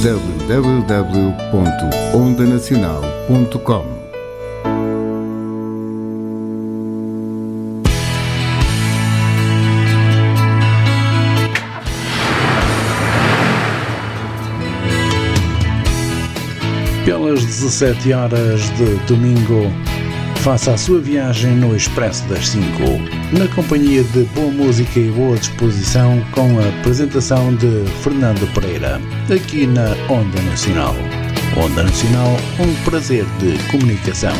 www.ondanacional.com Pelas 17 horas de domingo, faça a sua viagem no Expresso das 5, na companhia de boa música e boa disposição, com a apresentação de Fernando Pereira, aqui na Onda Nacional. Onda Nacional, um prazer de comunicação.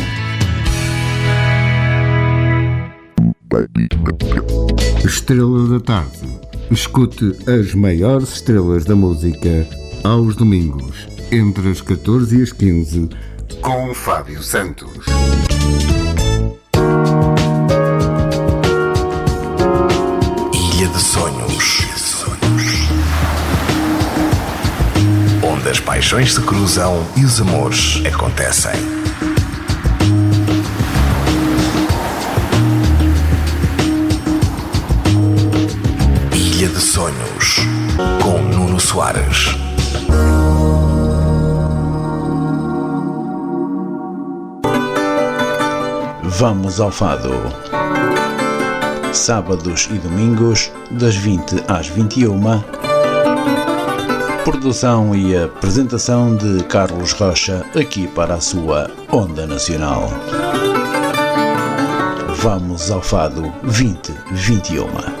Estrela da Tarde. Escute as maiores estrelas da música aos domingos, entre as 14 e as 15, com Fábio Santos. Sonhos. Onde as paixões se cruzam e os amores acontecem. Ilha de Sonhos. Com Nuno Soares. Vamos ao Fado. Sábados e domingos, das 20 às 21. Produção e apresentação de Carlos Rocha, aqui para a sua Onda Nacional. Vamos ao Fado 2021.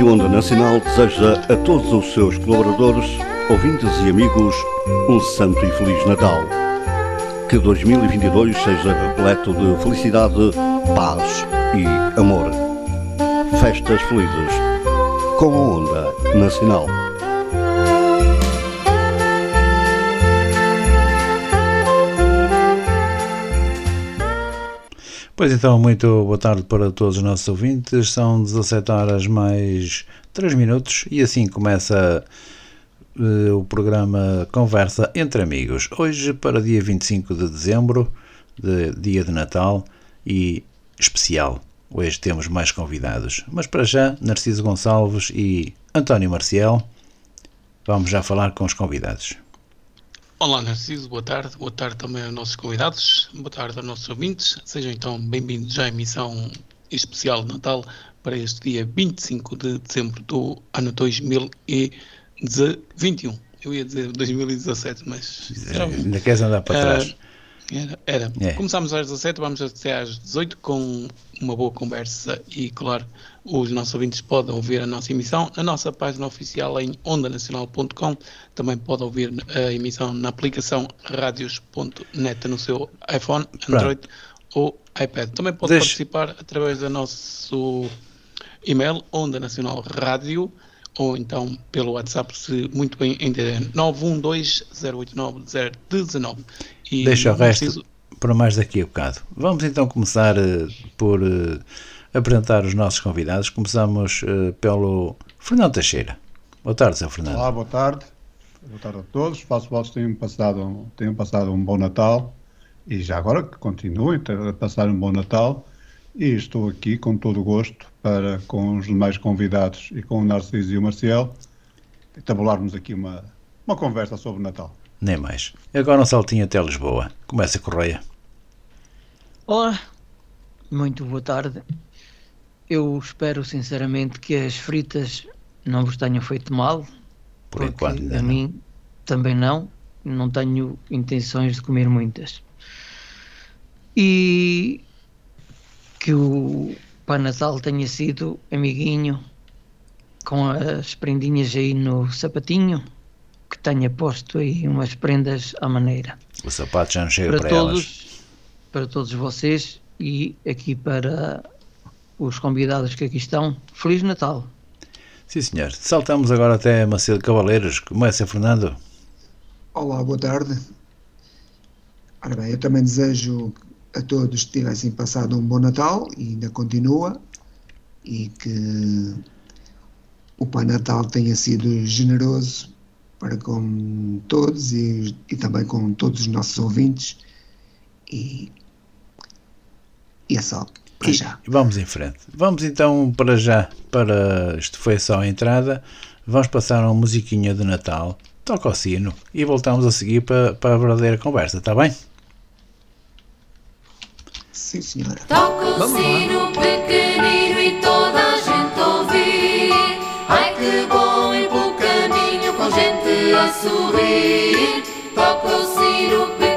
Rádio Onda Nacional deseja a todos os seus colaboradores, ouvintes e amigos um santo e feliz Natal. Que 2022 seja repleto de felicidade, paz e amor. Festas felizes com a Onda Nacional. Pois então, muito boa tarde para todos os nossos ouvintes. São 17 horas mais 3 minutos e assim começa uh, o programa Conversa entre Amigos. Hoje, para dia 25 de dezembro, de, dia de Natal e especial. Hoje temos mais convidados. Mas para já, Narciso Gonçalves e António Marcial, vamos já falar com os convidados. Olá Narciso, boa tarde. Boa tarde também aos nossos convidados, boa tarde aos nossos ouvintes. Sejam então bem-vindos à emissão especial de Natal para este dia 25 de dezembro do ano 2021. Eu ia dizer 2017, mas. Ainda queres andar para trás? Era. era. É. Começámos às 17, vamos até às 18 com uma boa conversa e, claro, os nossos ouvintes podem ouvir a nossa emissão na nossa página oficial em ondanacional.com. Também podem ouvir a emissão na aplicação radios.net no seu iPhone, Android Pronto. ou iPad. Também pode Deixe... participar através do nosso e-mail ondanacionalradio ou então pelo WhatsApp, se muito bem entender, 912-089-019. Deixa o resto preciso... para mais daqui a bocado. Vamos então começar uh, por uh, apresentar os nossos convidados. Começamos uh, pelo Fernando Teixeira. Boa tarde, Sr. Fernando. Olá, boa tarde. Boa tarde a todos. Faço votos tenham passado, tenham passado um bom Natal e já agora que continuem a passar um bom Natal. E estou aqui com todo o gosto para, com os demais convidados e com o Narciso e o Marcial, tabularmos aqui uma, uma conversa sobre o Natal. Nem mais. Agora um saltinho até Lisboa. Começa a Correia. Olá, muito boa tarde. Eu espero sinceramente que as fritas não vos tenham feito mal. Por enquanto, a não. mim também não. Não tenho intenções de comer muitas. E que o Pai Natal tenha sido amiguinho com as prendinhas aí no sapatinho, que tenha posto aí umas prendas à maneira. O sapato já não chega para, para todos, elas. Para todos vocês e aqui para os convidados que aqui estão, Feliz Natal! Sim, senhor. Saltamos agora até Macedo Cavaleiros. Começa, Fernando. Olá, boa tarde. Ora bem, eu também desejo a todos que tivessem passado um bom Natal e ainda continua e que o Pai Natal tenha sido generoso para com todos e, e também com todos os nossos ouvintes e, e é só para e, já. Vamos em frente. Vamos então para já, para isto foi só a entrada, vamos passar uma musiquinha de Natal, toca o sino e voltamos a seguir para, para a verdadeira conversa, está bem? Sim, senhora. Toca o sino pequenino e toda a gente ouvir. Ai que bom ir pelo caminho com gente a sorrir. Toca o sino pequenino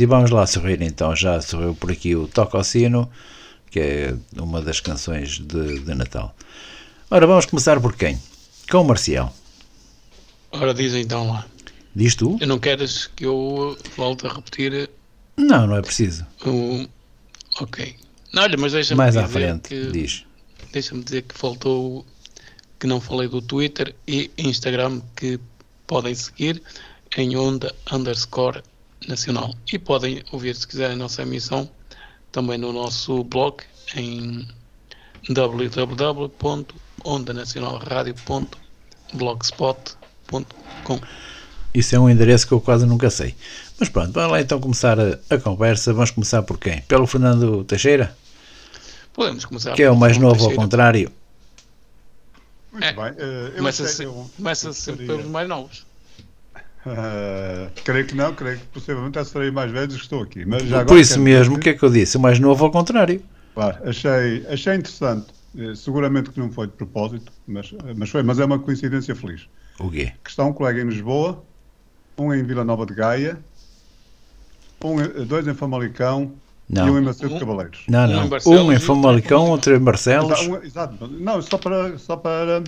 e vamos lá sorrir então. Já sorriu por aqui o Toca ao Sino, que é uma das canções de, de Natal. Ora, vamos começar por quem? Com o Marcial. Ora, diz então lá. Diz tu? Eu não queres que eu volte a repetir Não, não é preciso. o. Ok. Não, olha, mas deixa-me Mais dizer à frente, que, diz. Deixa-me dizer que faltou que não falei do Twitter e Instagram que podem seguir em onda underscore nacional. E podem ouvir se quiserem a nossa emissão também no nosso blog em www.ondanacionalradio.blogspot.com Isso é um endereço que eu quase nunca sei. Mas pronto, vamos lá então começar a, a conversa. Vamos começar por quem? Pelo Fernando Teixeira? Podemos começar Que é o mais Fernando novo ao Teixeira. contrário. Muito É, bem. eu Começa, se- eu- começa eu sempre gostaria- pelos mais novos. Ah, creio que não, creio que possivelmente até serei mais velho do que estou aqui. Mas já por isso mesmo, o que é que eu disse? O mais novo ao contrário. Claro, achei, achei interessante. Eh, Seguramente que não foi de propósito, mas, mas foi, mas é uma coincidência feliz. O quê? Que está um colega em Lisboa, um em Vila Nova de Gaia, um, em- dois em Famalicão Não. e um em Macedo Um- de Cavaleiros. Não, Um não. Um e em outro em Famalicão, Famalicão. outro em Barcelos. Exato, um- exato. Não, só para, só para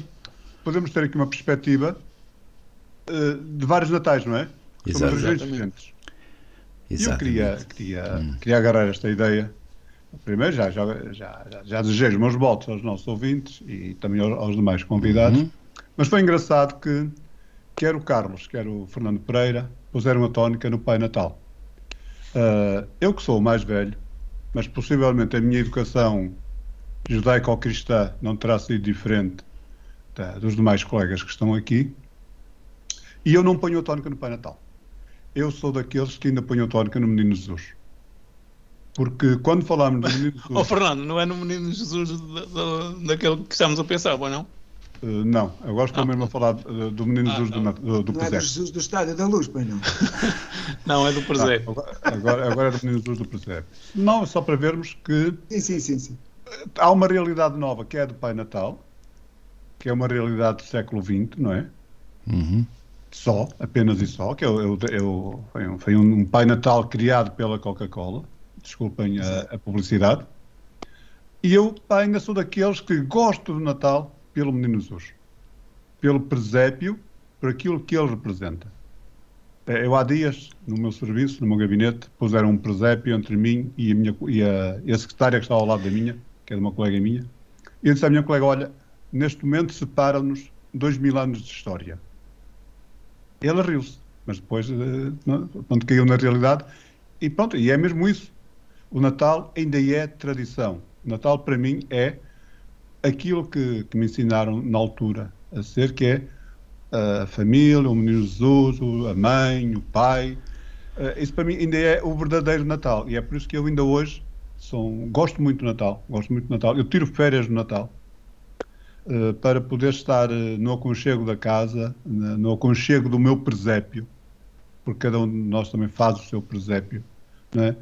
podermos ter aqui uma perspectiva eh, de vários natais, não é? São Exato. regiões Exatamente. diferentes. E eu queria, queria, queria agarrar esta ideia. Primeiro, já, já, já, já, desejei os meus votos aos nossos ouvintes e também aos, aos demais convidados. Uhum. Mas foi engraçado que quer o Carlos, quer o Fernando Pereira puseram a tónica no Pai Natal. Ah, eu que sou o mais velho, mas possivelmente a minha educação judaico-cristã não terá sido diferente da- dos demais colegas que estão aqui. E eu não ponho a tónica no Pai Natal. Eu sou daqueles que ainda ponho a tónica no Menino Jesus. Porque quando falamos do Menino Oh, Jesus. Fernando, não é no Menino Jesus da- da- daquele que estamos a pensar, ou não? eh, não, agora estou Ah. mesmo a falar eh, do Menino Ah, Jesus do, não. Do, do Não é do presépio. Jesus do Estádio da Luz, pois não. Não, é do presépio. Agora, agora, agora é do Menino Jesus do presépio. Não, é só para vermos que Sim, sim, sim, sim. há uma realidade nova que é a do Pai Natal, que é uma realidade do século XX, não é? Uhum. Só, apenas e só, que o- é o- foi, um, foi um Pai Natal criado pela Coca-Cola, desculpem a, a publicidade, e eu ainda sou daqueles que gosto do Natal pelo Menino Jesus, pelo presépio, por aquilo que ele representa. Eh, Eu há dias, no meu serviço, no meu gabinete, puseram um presépio entre mim e a, minha, e a, e a secretária que está ao lado da minha, que é de uma colega minha, e eu disse à minha colega, olha, neste momento separam-nos dois mil anos de história. Ele riu-se, mas depois, eh, quando caiu na realidade, e pronto, e é mesmo isso. O Natal ainda é tradição. O Natal, para mim, é aquilo que, que me ensinaram na altura a ser, que é a família, o menino Jesus, a mãe, o pai. Eh, isso para mim ainda é o verdadeiro Natal. E é por isso que eu ainda hoje sou, gosto muito do Natal. Gosto muito do Natal. Eu tiro férias no Natal eh, para poder estar eh, no aconchego da casa, no aconchego do meu presépio, porque cada um de nós também faz o seu presépio. não é?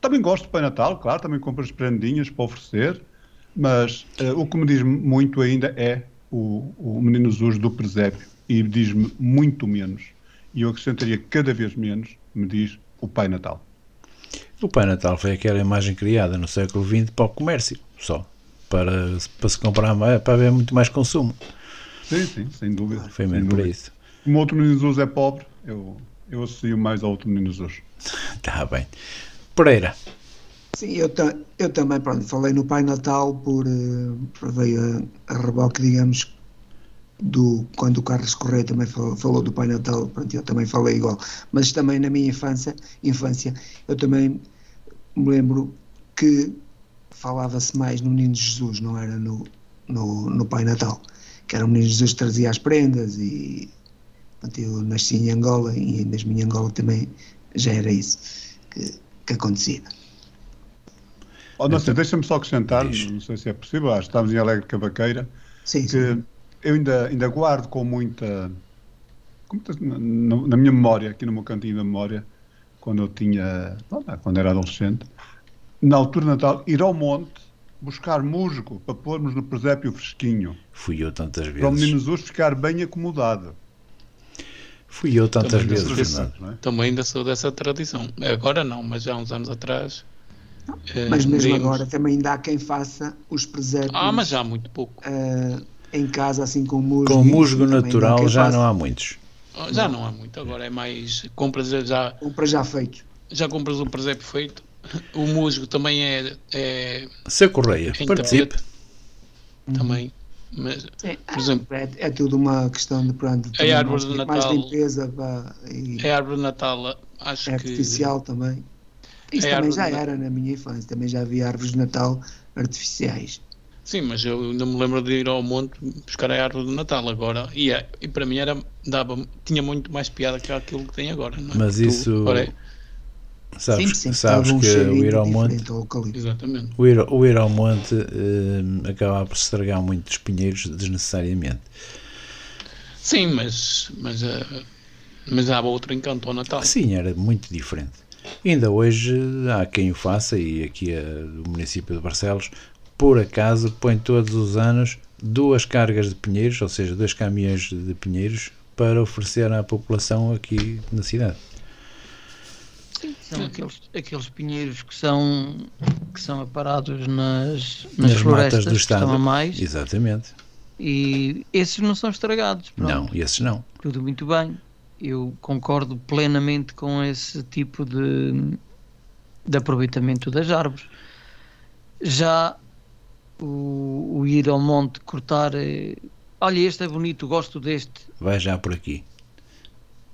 Também gosto do Pai Natal, claro, também compro as prendinhas para oferecer, mas eh, o que me diz muito ainda é o, o Menino Jesus do presépio e diz-me muito menos. E eu acrescentaria cada vez menos, me diz o Pai Natal. O Pai Natal foi aquela imagem criada no século XX para o comércio, só. Para, para se comprar mais, para haver muito mais consumo. Sim, sim, sem dúvida. Foi mesmo para isso. Como o outro Menino Jesus é pobre, eu, eu associo mais ao outro Menino Jesus. Está bem. Pereira. Sim, eu, ta- eu também, pronto, falei no Pai Natal por, eh, por veio a, a reboque, digamos, do, quando o Carlos Correia também falou, falou do Pai Natal, pronto, eu também falei igual. Mas também na minha infância, infância eu também me lembro que falava-se mais no Menino Jesus, não era no, no, no Pai Natal. Que era o Menino Jesus que trazia as prendas e pronto, eu nasci em Angola e mesmo em Angola também já era isso que, que acontecia. Oh, deixa-me só acrescentar, não sei se é possível, acho que estamos em Alegre Cavaqueira, Sim, que sim. eu ainda, ainda guardo com muita, com muita- na, na- minha memória, aqui no meu cantinho da memória, quando eu tinha, quando era adolescente, na altura de Natal, ir ao monte buscar musgo para pormos no presépio fresquinho, Fui eu tantas para o vezes. menino Jesus ficar bem acomodado. Fui eu tantas Também vezes, Fernando. não é? Também ainda sou dessa tradição. Agora não, mas há uns anos atrás. eh, Mas mesmo diríamos- agora também ainda há quem faça os presépios Ah, mas já há muito pouco. eh, em casa, assim com musgo. Com musgo natural já faça. não há muitos. Ah, Já não há muito. Agora é mais. Compras já- já, Compra já feito. já compras o presépio feito. O musgo também é, é Seu Correia, participe. também. Mas, Sim, por exemplo, é, é tudo uma questão de pronto, A árvore mais, de mais Natal- limpeza pá, e a árvore de Natal, acho é que. artificial também. Isso É também já Natal. era na minha infância, também já havia árvores de Natal artificiais. Sim, mas eu ainda me lembro de ir ao monte buscar a árvore de Natal agora. E, é- e para mim era, dava, tinha muito mais piada que aquilo que tem agora. Não é? Mas Tu- isso- é- Sabes, Sim, sim, sabes que o ir ao monte, exatamente. o ir, o ir ao monte eh, acaba por se estragar muitos pinheiros desnecessariamente. Sim, mas, mas, eh, mas há outro encanto ao Natal. Sim, era muito diferente. Ainda hoje há quem o faça, e aqui é do município de Barcelos, por acaso põe todos os anos duas cargas de pinheiros, ou seja, dois caminhões de pinheiros, para oferecer à população aqui na cidade. Sim, são aqueles, aqueles pinheiros que são, que são aparados nas, nas, Nas florestas do que Estado. estão a mais Exatamente. e esses não são estragados. pronto. Não, esses não. Tudo muito bem. Eu concordo plenamente com esse tipo de, de aproveitamento das árvores. Já o, o ir ao monte cortar. eh, Olha, este é bonito, gosto deste. Vai já por aqui.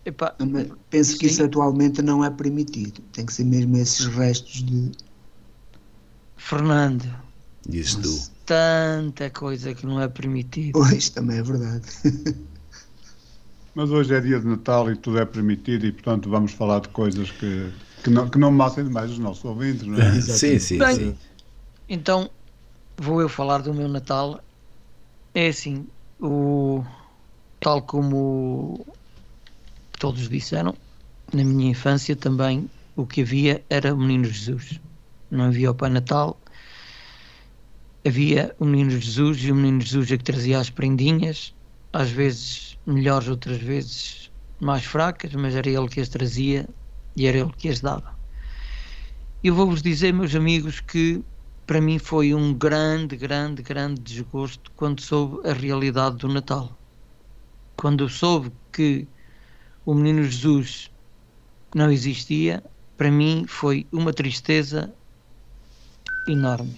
Epá, Mas Penso que Sim. isso atualmente não é permitido. Tem que ser mesmo esses restos de. Fernando, Dizes tu. tanta coisa que não é permitido. Pois, também é verdade. Mas hoje é dia de Natal e tudo é permitido e, portanto, vamos falar de coisas que, que, não, que não massem demais os nossos ouvintes, não é? sim, sim, Bem, sim. Então, vou eu falar do meu Natal. É assim, o, tal como todos disseram, na minha infância também o que havia era o Menino Jesus. Não havia o Pai Natal, havia o Menino Jesus e o Menino Jesus é que trazia as prendinhas, às vezes melhores, outras vezes mais fracas, mas era ele que as trazia e era ele que as dava. Eu vou-vos dizer, meus amigos, que para mim foi um grande, grande, grande desgosto quando soube a realidade do Natal. Quando soube que o Menino Jesus não existia, para mim foi uma tristeza enorme.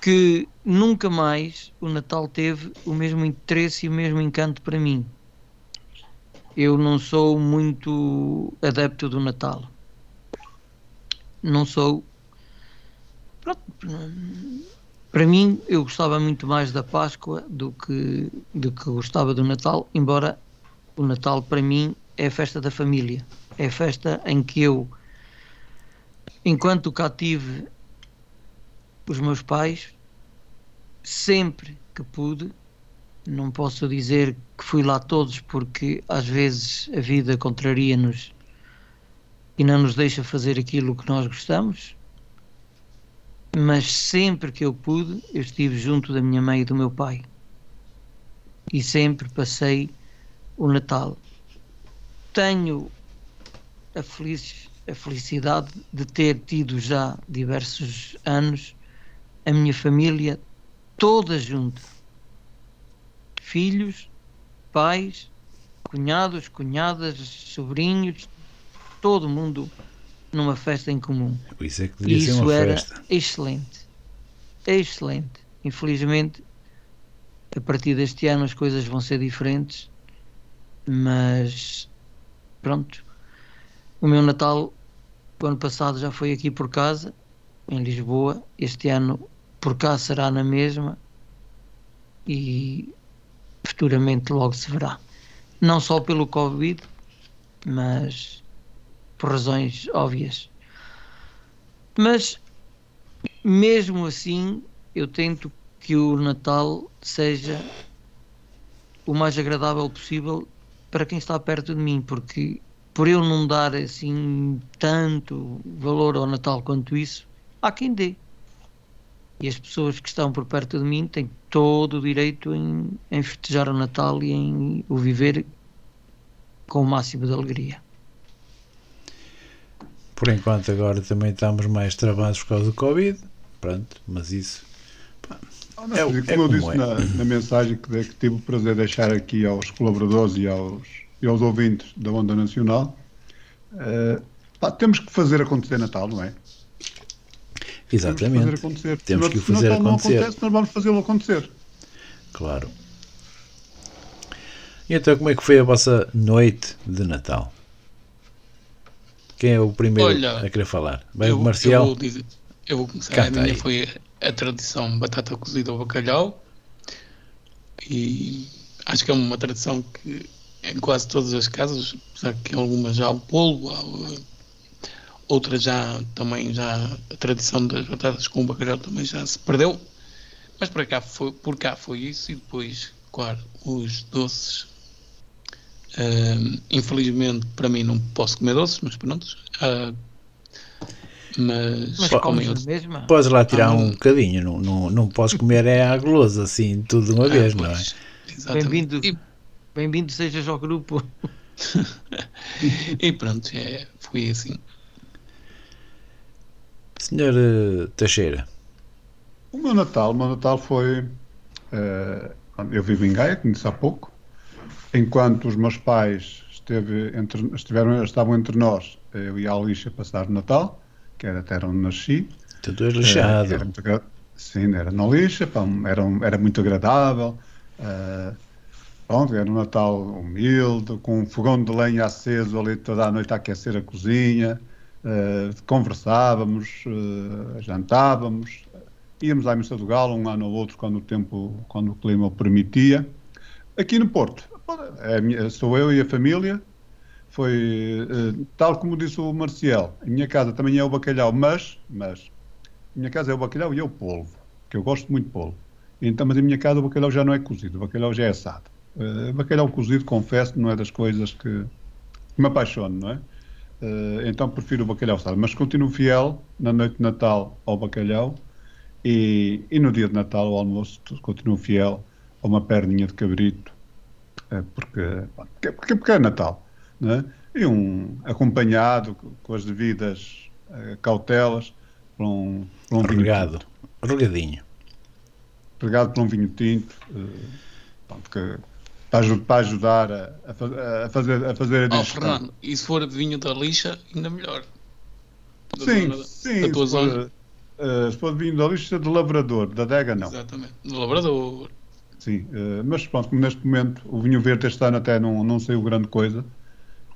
Que nunca mais o Natal teve o mesmo interesse e o mesmo encanto para mim. Eu não sou muito adepto do Natal. Não sou para mim eu gostava muito mais da Páscoa do que do que gostava do Natal, embora o Natal para mim é a festa da família, é a festa em que eu enquanto cá tive os meus pais sempre que pude não posso dizer que fui lá todos porque às vezes a vida contraria-nos e não nos deixa fazer aquilo que nós gostamos mas sempre que eu pude, eu estive junto da minha mãe e do meu pai. E sempre passei o Natal. Tenho a, feliz, a felicidade de ter tido já diversos anos a minha família toda junta. Filhos, pais, cunhados, cunhadas, sobrinhos, todo mundo numa festa em comum. Isso é que E devia ser isso uma era festa. excelente. Excelente. Infelizmente, a partir deste ano as coisas vão ser diferentes, mas pronto. O meu Natal, o ano passado já foi aqui por casa, em Lisboa. Este ano por cá será na mesma e futuramente logo se verá. Não só pelo Covid, mas por razões óbvias. Mas mesmo assim, eu tento que o Natal seja o mais agradável possível para quem está perto de mim, porque por eu não dar assim tanto valor ao Natal quanto isso, há quem dê. E as pessoas que estão por perto de mim têm todo o direito em, em festejar o Natal e em o viver com o máximo de alegria. Por enquanto agora também estamos mais travados por causa do Covid. Pronto, mas isso. Não, É o- como é eu disse é. na, na mensagem que, de- que tive o prazer de deixar aqui aos colaboradores e aos, e aos ouvintes da Onda Nacional, eh, pá, temos que fazer acontecer Natal, não é? Temos que fazer Exatamente. acontecer. Temos Se que o se fazer Natal não acontecer. acontece, nós vamos fazê-lo acontecer. Claro. E então, como é que foi a vossa noite de Natal? Quem é o primeiro Olha, a querer falar? Vai eu, o Marcial? Eu vou, dizer- eu vou começar. Canta a minha aí. foi a tradição batata cozida ao bacalhau. E acho que é uma tradição que em quase todas as casas, apesar que em algumas já há o polvo, há, uh, outras já também já a tradição das batatas com o bacalhau também já se perdeu. Mas por cá foi, por cá foi isso e depois, claro, os doces. Ahm, infelizmente para mim não posso comer doces, mas pronto. ah, Mas, Mas comes na mesma? Podes lá tirar um bocadinho, não, não, não podes comer é a gulosa assim, tudo de uma Ah, vez, não é? pois, exatamente. Bem-vindo, E, bem-vindo sejas ao grupo. e pronto, é, foi assim. Senhor eh, Teixeira, O meu Natal, o meu Natal foi. eh, eu vivo em Gaia, como disse há pouco. Enquanto os meus pais esteve entre, estiveram, estavam entre nós, eu ia à lixa passar o Natal, que era até onde nasci. tu és Eh, lixado. era muito Sim, era na lixa, pá, era, um- era muito agradável. eh, pronto, era um Natal humilde, com um fogão de lenha aceso ali toda a noite a aquecer a cozinha. eh, conversávamos, eh, jantávamos, íamos à Missa do Galo um ano ou outro quando o tempo, quando o clima o permitia. Aqui no Porto, é sou eu e a família. Foi eh, tal como disse o Marcial. A minha casa também é o bacalhau, mas, mas a minha casa é o bacalhau e é o polvo, que eu gosto muito de polvo. Então, mas em minha casa o bacalhau já não é cozido, o bacalhau já é assado. Eh, bacalhau cozido, confesso, não é das coisas que me apaixono, não é? Eh, então prefiro o bacalhau assado, mas continuo fiel na noite de Natal ao bacalhau e, e no dia de Natal, ao almoço, continuo fiel a uma perninha de cabrito, porque, porque- porque é Natal, não é? E um acompanhado co- com as devidas eh, cautelas por um, por um vinho Regado, tinto. regadinho. Regado por um vinho tinto, eh, pronto, que, para, para ajudar a, a fa- a fazer, a fazer a Oh, digestão. Fernando, e se for de vinho da lixa, ainda melhor. Da Sim, zona- sim. Da tua se zona. for, eh, se for vinho da lixa de lavrador, da adega não. Exatamente. Do labrador. Sim, mas pronto, como neste momento o vinho verde este ano até não, não saiu grande coisa.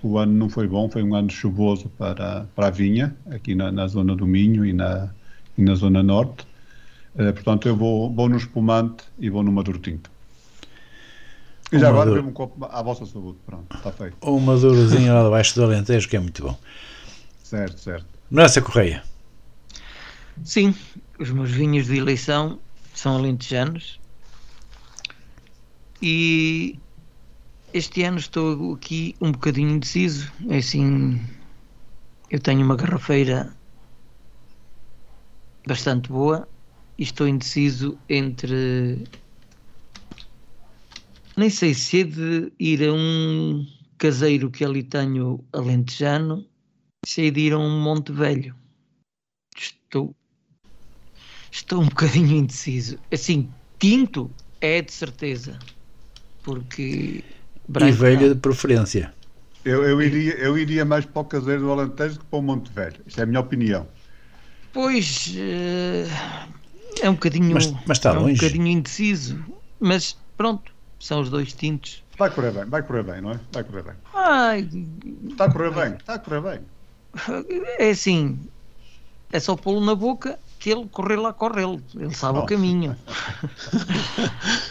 O ano não foi bom, foi um ano chuvoso para, para a vinha, aqui na, na zona do Minho e na, e na zona norte. Eh, portanto, eu vou, vou no espumante e vou no maduro tinto. E já agora Maduro. bebo um copo à vossa saúde. Pronto, está feito. Ou um madurozinho lá debaixo do Alentejo, que é muito bom. Certo, certo. Nessa Correia, Sim, os meus vinhos de eleição são alentejanos. E este ano estou aqui um bocadinho indeciso. É assim, eu tenho uma garrafeira bastante boa e estou indeciso entre. Nem sei se é de ir a um caseiro que ali tenho alentejano, se é de ir a um Monte Velho. Estou Estou um bocadinho indeciso. Assim, tinto é de certeza. Porque. E branco velho não. de preferência. Eu, eu, iria, eu iria mais para o caseiro do Alentejo que para o Monte Velho. Isto é a minha opinião. Pois. eh, é um bocadinho. Mas- mas está é um bocadinho indeciso. Mas pronto, são os dois tintos. Vai correr bem, vai correr bem, não é? Vai correr bem. Ai, Está a correr bem, está a correr bem. é assim. É só pô-lo na boca que ele correr lá, corre ele. Ele sabe o Oh. caminho.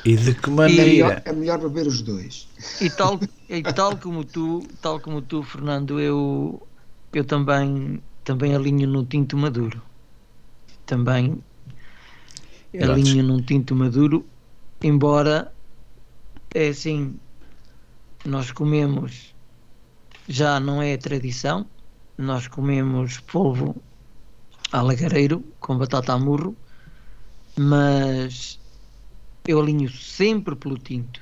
E de que maneira? melhor, é melhor beber os dois. E tal, e tal como tu, tal como tu, Fernando, eu, eu também, também alinho no tinto maduro. Também Exato. alinho num tinto maduro, embora é assim, nós comemos, já não é tradição, nós comemos polvo alagareiro com batata a murro, mas eu alinho sempre pelo tinto.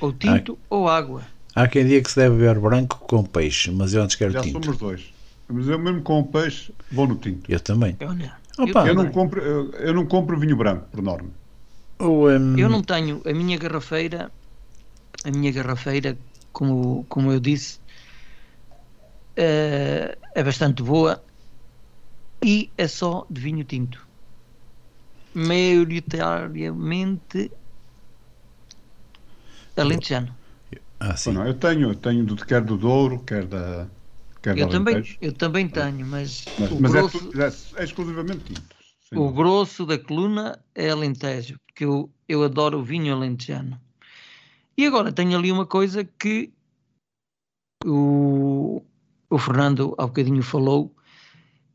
Ou tinto ou água. Há quem diga que se deve beber branco com peixe, mas eu antes quero Já tinto. somos dois. Mas eu mesmo com o peixe vou no tinto. Eu também. Olha, Opa. Eu não compro, eu, eu não compro vinho branco, por norma. Ou, hum, Eu não tenho a minha garrafeira, a minha garrafeira, como, como eu disse, eh, é bastante boa e é só de vinho tinto. Maioritariamente alentejano. Ah, sim. Não, eu tenho, eu tenho do, quer do Douro, quer da. Quer Eu do também, Alentejo. eu também tenho, mas, Mas, o, mas é, grosso, tu- é, é exclusivamente tinto. Sim. o grosso da coluna é alentejo, porque eu, eu adoro o vinho alentejano. E agora tenho ali uma coisa que o, o Fernando há bocadinho falou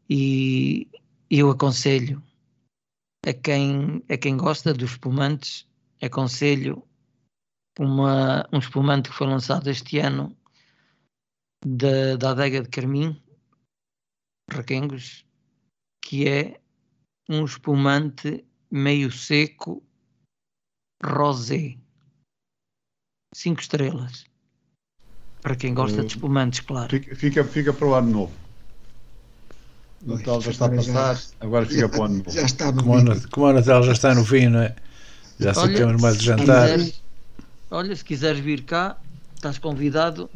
e eu aconselho a quem, a quem gosta dos espumantes, aconselho uma, um espumante que foi lançado este ano da, da adega de Carmim, requengos, que é um espumante meio seco rosé. Cinco estrelas. Para quem gosta de espumantes, claro. Fica, fica, fica para o ano novo. O Natal já está a passar, agora fica já, para o ano novo. Já está Como o, Nat- como o Natal já está no fim, não é? Já Olha, sabemos mais de se jantar. quiseres- olha, se quiseres vir cá, estás convidado.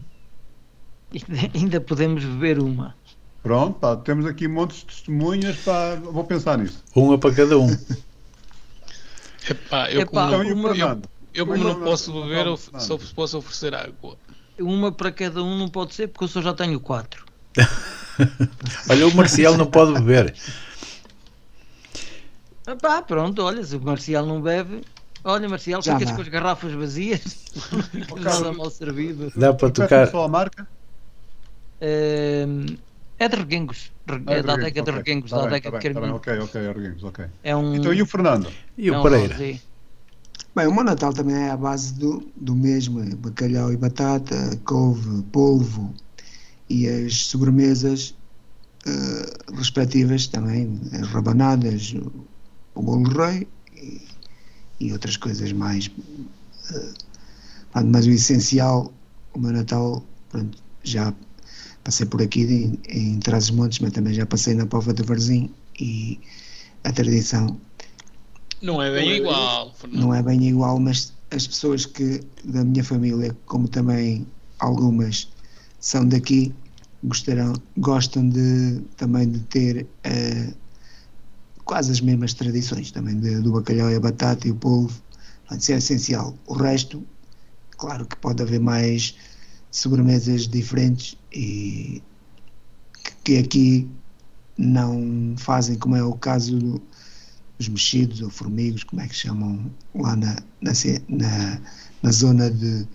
Ainda podemos beber uma. Pronto, pá, temos aqui montes de testemunhas, pá, vou pensar nisso. Uma para cada um. Epá, eu Epá, como, Então, uma- eu, eu como Uma- não posso beber, eu Fernando. só posso oferecer água. Uma para cada um não pode ser, porque eu só já tenho quatro. Olha, o Marcial não pode beber. Ah, pá, pronto, olha, se o Marcial não bebe. Olha, Marcial, Já ficas dá. com as garrafas vazias. Nada mal servido. Dá para tocar. só a marca? Ehm, é de reguengos. Re- Ah, É da Reguengos, adega de ok. reguengos, Tá da adega tá de tá carminho. Ok, ok, Arguinhos, ok. É um. Então, e o Fernando? E é o um Pereira? rosé. Bem, o meu Natal também é à base do, do mesmo, é bacalhau e batata, couve, polvo e as sobremesas eh, respectivas também, as rabanadas, o, o bolo rei e, e outras coisas mais. pronto, mas o essencial, o meu Natal, pronto, já passei por aqui em, em Trás-os-Montes, mas também já passei na Pova de Varzim e a tradição Não é bem igual, Fernando. não é bem igual, mas as pessoas que da minha família, como também algumas são daqui, gostarão, gostam de também de ter eh, quase as mesmas tradições também de- do bacalhau e a batata e o polvo. Isso é essencial. O resto, claro que pode haver mais sobremesas diferentes e que, aqui não fazem, como é o caso do, os mexidos ou formigos, como é que chamam lá na, na, na, na zona de,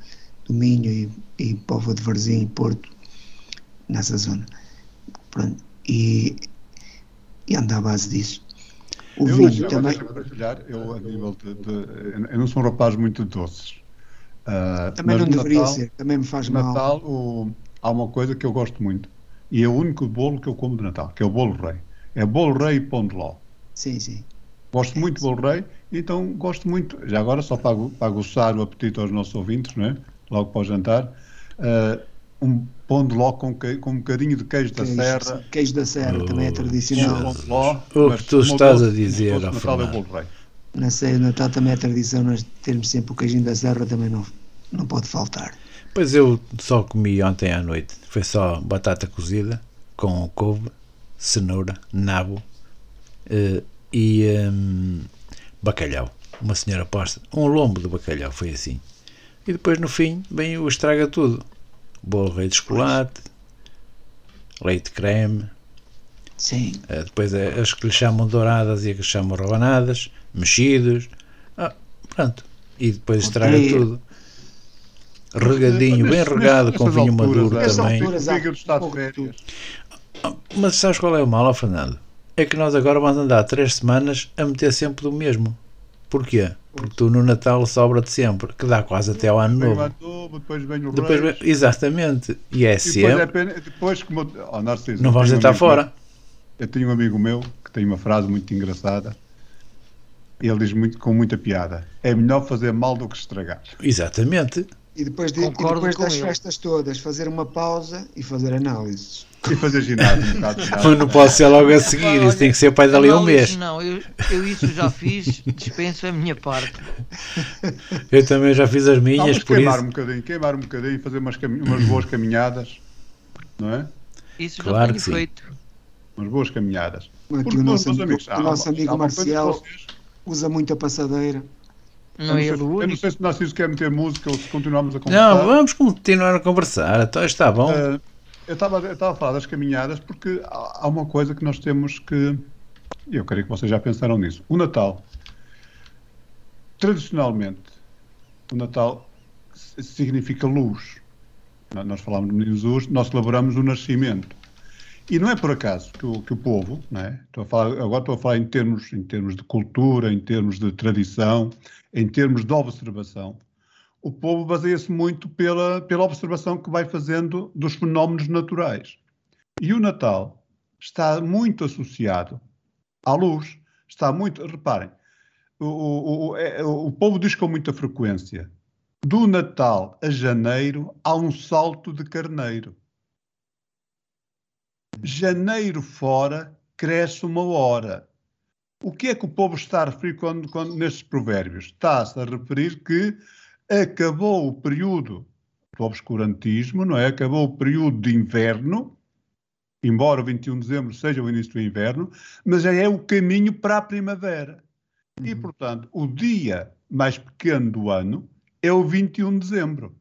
do Minho e, e Póvoa de Varzim e Porto, nessa zona. Pronto. E, e anda à base disso. O Eu, vinho eu, também, eu, a nível de, de- eu não sou um rapaz muito doces. Ah, também não deveria Natal- ser, também me faz No mal. Natal o- há uma coisa que eu gosto muito e é o único bolo que eu como de Natal, que é o bolo rei. É bolo rei e pão de ló. Sim, sim. Gosto muito de bolo rei, então gosto muito, já agora só para, para aguçar o apetite aos nossos ouvintes, não é? logo para o jantar, ah, um pão de ló com, que- com um bocadinho de queijo da Queijo, serra, queijo da serra também é um tradicional. ló, O mas que tu estás a dizer, é. Na ceia de Natal também é tradição nós termos sempre o queijinho da serra, também não, não pode faltar. Pois eu só comi ontem à noite. Foi só batata cozida com couve, cenoura, nabo eh, e hum, bacalhau. Uma senhora posta. Um lombo de bacalhau, foi assim. E depois no fim vem o estraga tudo. Bolo rei de chocolate, leite creme, Sim. eh, depois é as que lhe chamam douradas e as que lhe chamam rabanadas, mexidos. Ah, pronto. E depois estraga Ok. tudo. Regadinho, bem regado com vinho alturas, maduro também. alturas, férias. Mas sabes qual é o mal, Fernando? É que nós agora vamos andar três semanas a meter sempre do mesmo. Porquê? Porque tu no Natal sobra-te sempre, que dá quase até ao ano novo. depois vem o Depois, vem- exatamente. E é E depois, é sempre. pena, depois como oh, Narciso, Não um deitar amigo fora. meu- eu tenho um amigo meu que tem uma frase muito engraçada. Ele diz muito com muita piada: é melhor fazer mal do que estragar. Exatamente. E depois, de, e depois das ele. festas todas, fazer uma pausa e fazer análises. E fazer ginásio um bocado. Mas não pode ser logo a seguir, isso tem que ser pai dali um mês. Não, eu, eu isso já fiz, dispenso a minha parte. Eu também já fiz as minhas, por queimar isso. um bocadinho, queimar um bocadinho, fazer umas, umas boas caminhadas, não é? Isso Claro já que tenho sim. feito. Umas boas caminhadas. Aqui Porque, o nosso, amigo- amigos, o nosso amigo que Marcial usa muito a passadeira. Não é eu, não sei, o eu não sei se o Narciso quer meter música ou se continuamos a conversar. Não, vamos continuar a conversar. Então está bom. Eh, eu estava eu a falar das caminhadas porque há, há uma coisa que nós temos que. Eu creio que vocês já pensaram nisso. O Natal. Tradicionalmente, o Natal significa luz. Nós falamos de Jesus, nós celebramos o nascimento. E não é por acaso que o, que o povo, é? falar, agora estou a falar em termos, em termos de cultura, em termos de tradição, em termos de observação, o povo baseia-se muito pela, pela observação que vai fazendo dos fenómenos naturais. E o Natal está muito associado à luz. Está muito. Reparem, o, o, o, é, o povo diz com muita frequência: do Natal a janeiro há um salto de carneiro. Janeiro fora cresce uma hora. O que é que o povo está a referir quando, quando nestes provérbios? Está-se a referir que acabou o período do obscurantismo, não é? Acabou o período de inverno, embora o 21 de dezembro seja o início do inverno, mas já é o caminho para a primavera. Uhum. E, portanto, o dia mais pequeno do ano é o 21 de dezembro.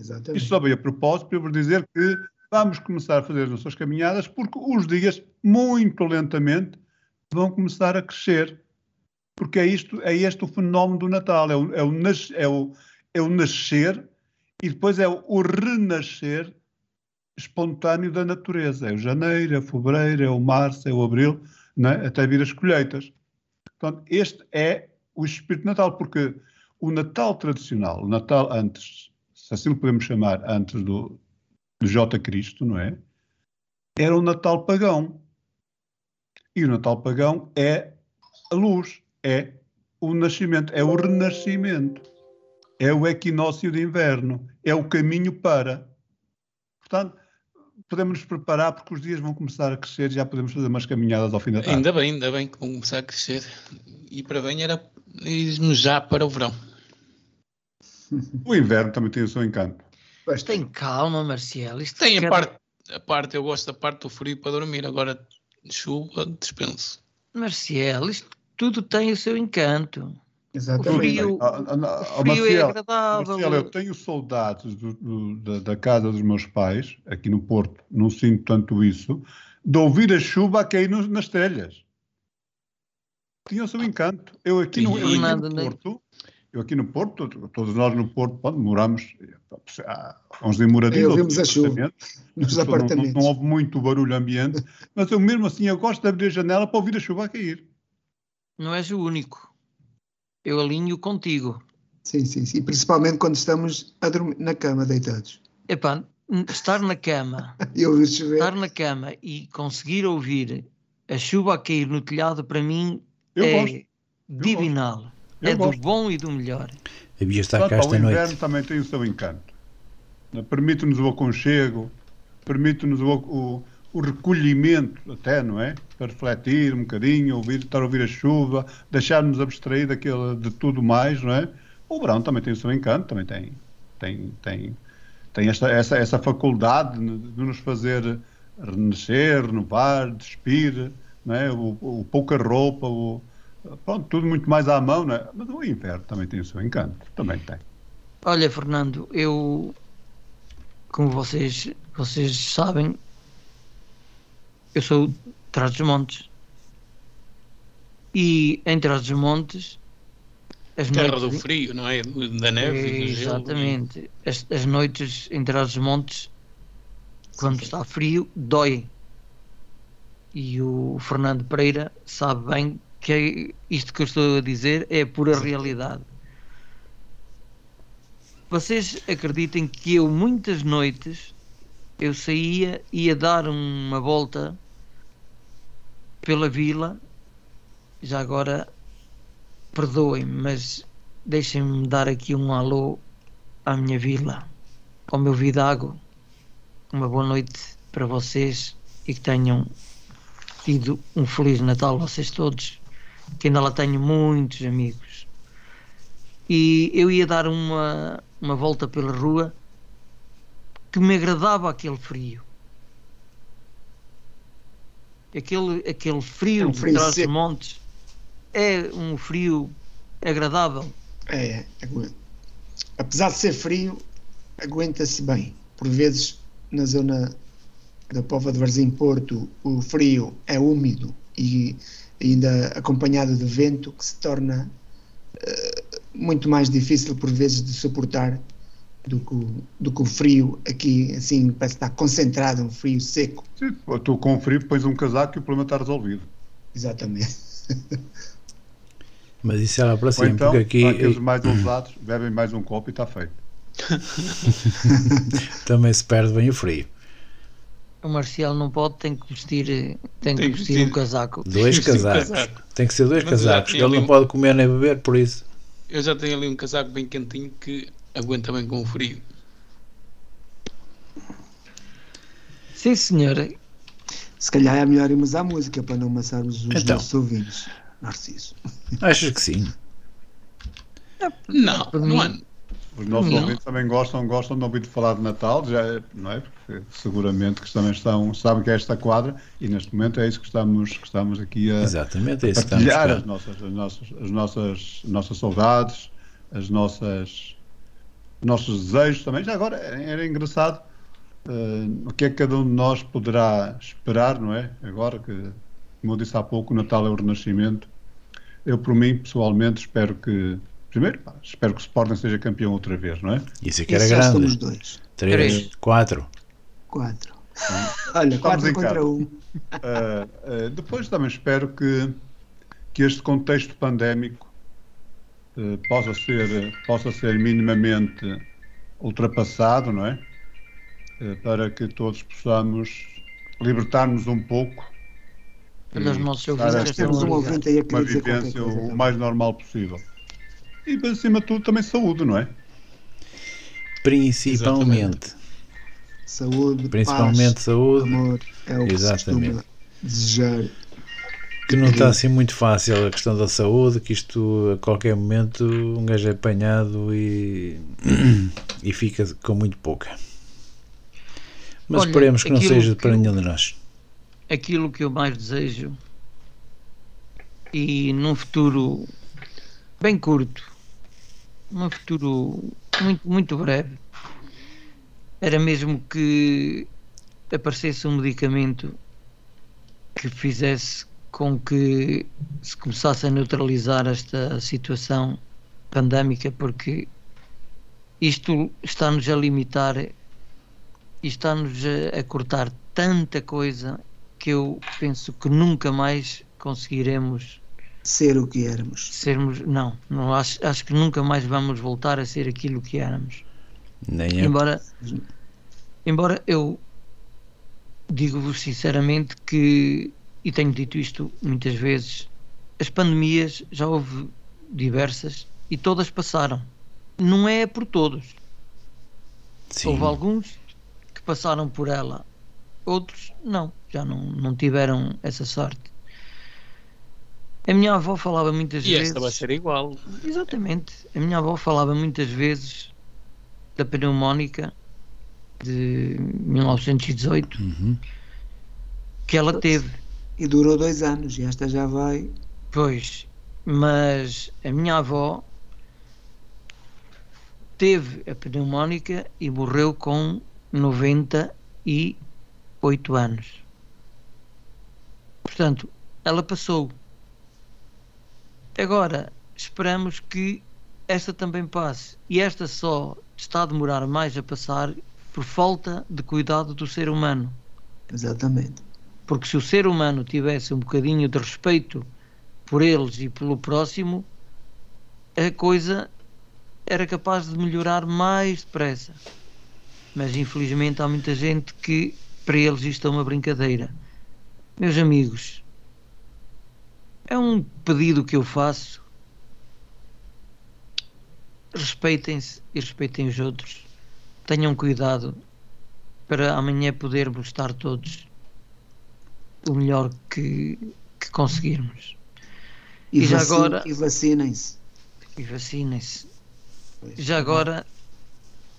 Exatamente. Isto só veio a propósito para vos dizer que vamos começar a fazer as nossas caminhadas, porque os dias, muito lentamente, vão começar a crescer. Porque é, isto, é este o fenómeno do Natal, é o, é o, nas, é o, é o nascer e depois é o, o renascer espontâneo da natureza. É o janeiro, é o fevereiro, é o março, é o abril, é? até vir as colheitas. Portanto, este é o espírito Natal, porque o Natal tradicional, o Natal antes, se assim podemos chamar, antes do, do J. Cristo, não é? Era o Natal pagão. E o Natal pagão é a luz, é o nascimento, é o renascimento, é o equinócio de inverno, é o caminho para. Portanto, podemos nos preparar porque os dias vão começar a crescer, já podemos fazer umas caminhadas ao fim da tarde. Ainda bem, ainda bem que vão começar a crescer. E para bem era irmos já para o verão. O inverno também tem o seu encanto. Mas tem calma, Marcial. Isto tem a parte, a parte, eu gosto da parte do frio para dormir, agora chuva dispenso. Marcial, isto tudo tem o seu encanto. Exatamente. O frio, o frio Marcial, é agradável. Marcial, eu tenho saudades do, do, da, da, casa dos meus pais, aqui no Porto, não sinto tanto isso, de ouvir a chuva a cair nos, nas telhas. Tinha o seu encanto. Eu aqui, no, eu aqui no Porto, eu aqui no Porto, todos nós no Porto, pode, moramos há uns de moradia. Ouvimos a chuva nos apartamentos. Não, não, houve muito barulho ambiente, mas eu mesmo assim eu gosto de abrir a janela para ouvir a chuva a cair. Não és o único. Eu alinho contigo. Sim, sim, sim. Principalmente quando estamos a dormir na cama deitados. Epá, estar na cama, estar na cama e conseguir ouvir a chuva a cair no telhado para mim eu é gosto. divinal. é gosto. do bom e do melhor. Havia estar cá esta o noite. inverno também tem o seu encanto. Permite-nos o aconchego, permite-nos o, o, o, recolhimento até, não é? Para refletir um bocadinho, ouvir, estar a ouvir a chuva, deixar-nos abstrair daquele, de tudo mais, não é? O verão também tem o seu encanto, também tem, tem, tem, tem esta, essa, essa faculdade de nos fazer renascer, renovar, despir, não é? o, o pouca roupa, o, Pronto, tudo muito mais à mão, né? mas o inverno também tem o seu encanto. Também tem. Olha, Fernando, eu, como vocês, vocês sabem, eu sou de Trás-os-Montes. E em Trás-os-Montes, as Terra noites... do frio, não é? Da neve é, e do Exatamente. Gelo. As, as noites em Trás-os-Montes, quando está frio, dói. E o Fernando Pereira sabe bem que é isto que eu estou a dizer é pura realidade. Vocês acreditem que eu muitas noites eu saía ia dar uma volta pela vila. Já agora perdoem-me, mas deixem-me dar aqui um alô à minha vila, ao meu vidago. Uma boa noite para vocês e que tenham tido um feliz Natal vocês todos que ainda lá tenho muitos amigos. E eu ia dar uma, uma volta pela rua que me agradava aquele frio. Aquele, aquele frio, é um frio de montes é um frio agradável. É, é apesar de ser frio, aguenta-se bem. Por vezes, na zona da Pova de Varzim Porto, o frio é úmido e ainda acompanhado de vento, que se torna uh, muito mais difícil por vezes de suportar do que, o, do que o frio aqui, assim, parece estar concentrado, um frio seco. Sim, tu com frio pões um casaco e o problema está resolvido. Exatamente. Mas isso era para sempre, então, porque aqui... aqueles mais ousados bebem mais um copo e está feito. Também se perde bem o frio. o Marcial não pode, tem que vestir, tem que vestir um casaco. Dois casacos. Casaco. Tem que ser dois Mas casacos. Ele não um... pode comer nem beber, por isso. Eu já tenho ali um casaco bem quentinho que aguenta bem com o frio. Sim, senhora. Se calhar é melhor irmos à música para não amassarmos os então, nossos ouvintes, Narciso. Achas que sim? Não, não é. Os nossos não. ouvintes também gostam, gostam de ouvir falar de Natal, já, é, não é? Porque seguramente que também estão, sabem que é esta quadra e neste momento é isso que estamos, que estamos aqui a, Exatamente, é a partilhar as nossas, as, nossas, as nossas, nossas saudades, as nossas nossos desejos também. Já agora era engraçado uh, o que é que cada um de nós poderá esperar, não é? Agora que, como eu disse há pouco, o Natal é o Renascimento. Eu, por mim, pessoalmente, espero que Primeiro, pá, espero que o Sporting seja campeão outra vez, não é? Isso é que era Isso grande. Somos dois. Três, Três. quatro. Quatro. Olha, Estamos quatro contra um. Uh, uh, depois também espero que, que este contexto pandémico possa, ser, possa ser minimamente ultrapassado, não é? para que todos possamos libertar-nos um pouco pelos nossos ouvintes, temos um ouvinte aí a uma vivência o mais normal possível e, acima de tudo, também saúde, não é? Principalmente. Saúde, Principalmente paz, saúde. Amor, é o que Exatamente. desejar. Que não está assim muito fácil a questão da saúde, que isto a qualquer momento um gajo é apanhado e, e fica com muito pouca. Mas Olha, esperemos que não seja para nenhum de nós. Aquilo que eu mais desejo e num futuro bem curto, num futuro muito, muito breve, era mesmo que aparecesse um medicamento que fizesse com que se começasse a neutralizar esta situação pandémica, porque isto está-nos a limitar e está-nos a, a cortar tanta coisa que eu penso que nunca mais conseguiremos ser o que éramos. Sermos, não, não acho, acho que nunca mais vamos voltar a ser aquilo que éramos. Nem embora, embora eu digo-vos sinceramente que, e tenho dito isto muitas vezes, as pandemias já houve diversas e todas passaram. Não é por todos. Sim. Houve alguns que passaram por ela, outros não, já não, não tiveram essa sorte. A minha avó falava muitas e vezes. E esta vai ser igual. Exatamente. A minha avó falava muitas vezes da pneumónica de 1918 uhum. que ela teve. E durou dois anos, e esta já vai. Pois, mas a minha avó teve a pneumónica e morreu com 98 anos. Portanto, ela passou Agora, esperamos que esta também passe. E esta só está a demorar mais a passar por falta de cuidado do ser humano. Exatamente. Porque se o ser humano tivesse um bocadinho de respeito por eles e pelo próximo, a coisa era capaz de melhorar mais depressa. Mas infelizmente há muita gente que para eles isto é uma brincadeira. Meus amigos, é um pedido que eu faço. Respeitem-se e respeitem os outros. Tenham cuidado para amanhã podermos estar todos o melhor que, que conseguirmos. E, e já agora. E vacinem-se. E vacinem-se. Já agora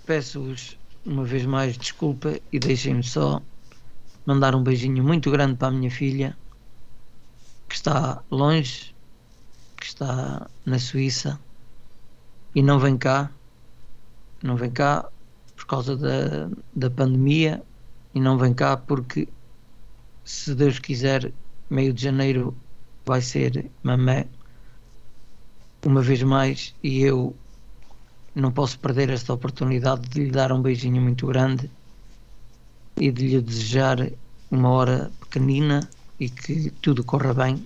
peço-vos uma vez mais desculpa e deixem-me só mandar um beijinho muito grande para a minha filha que está longe, que está na Suíça e não vem cá, não vem cá por causa da, da pandemia e não vem cá porque se Deus quiser meio de janeiro vai ser mamé uma vez mais e eu não posso perder esta oportunidade de lhe dar um beijinho muito grande e de lhe desejar uma hora pequenina e que tudo corra bem,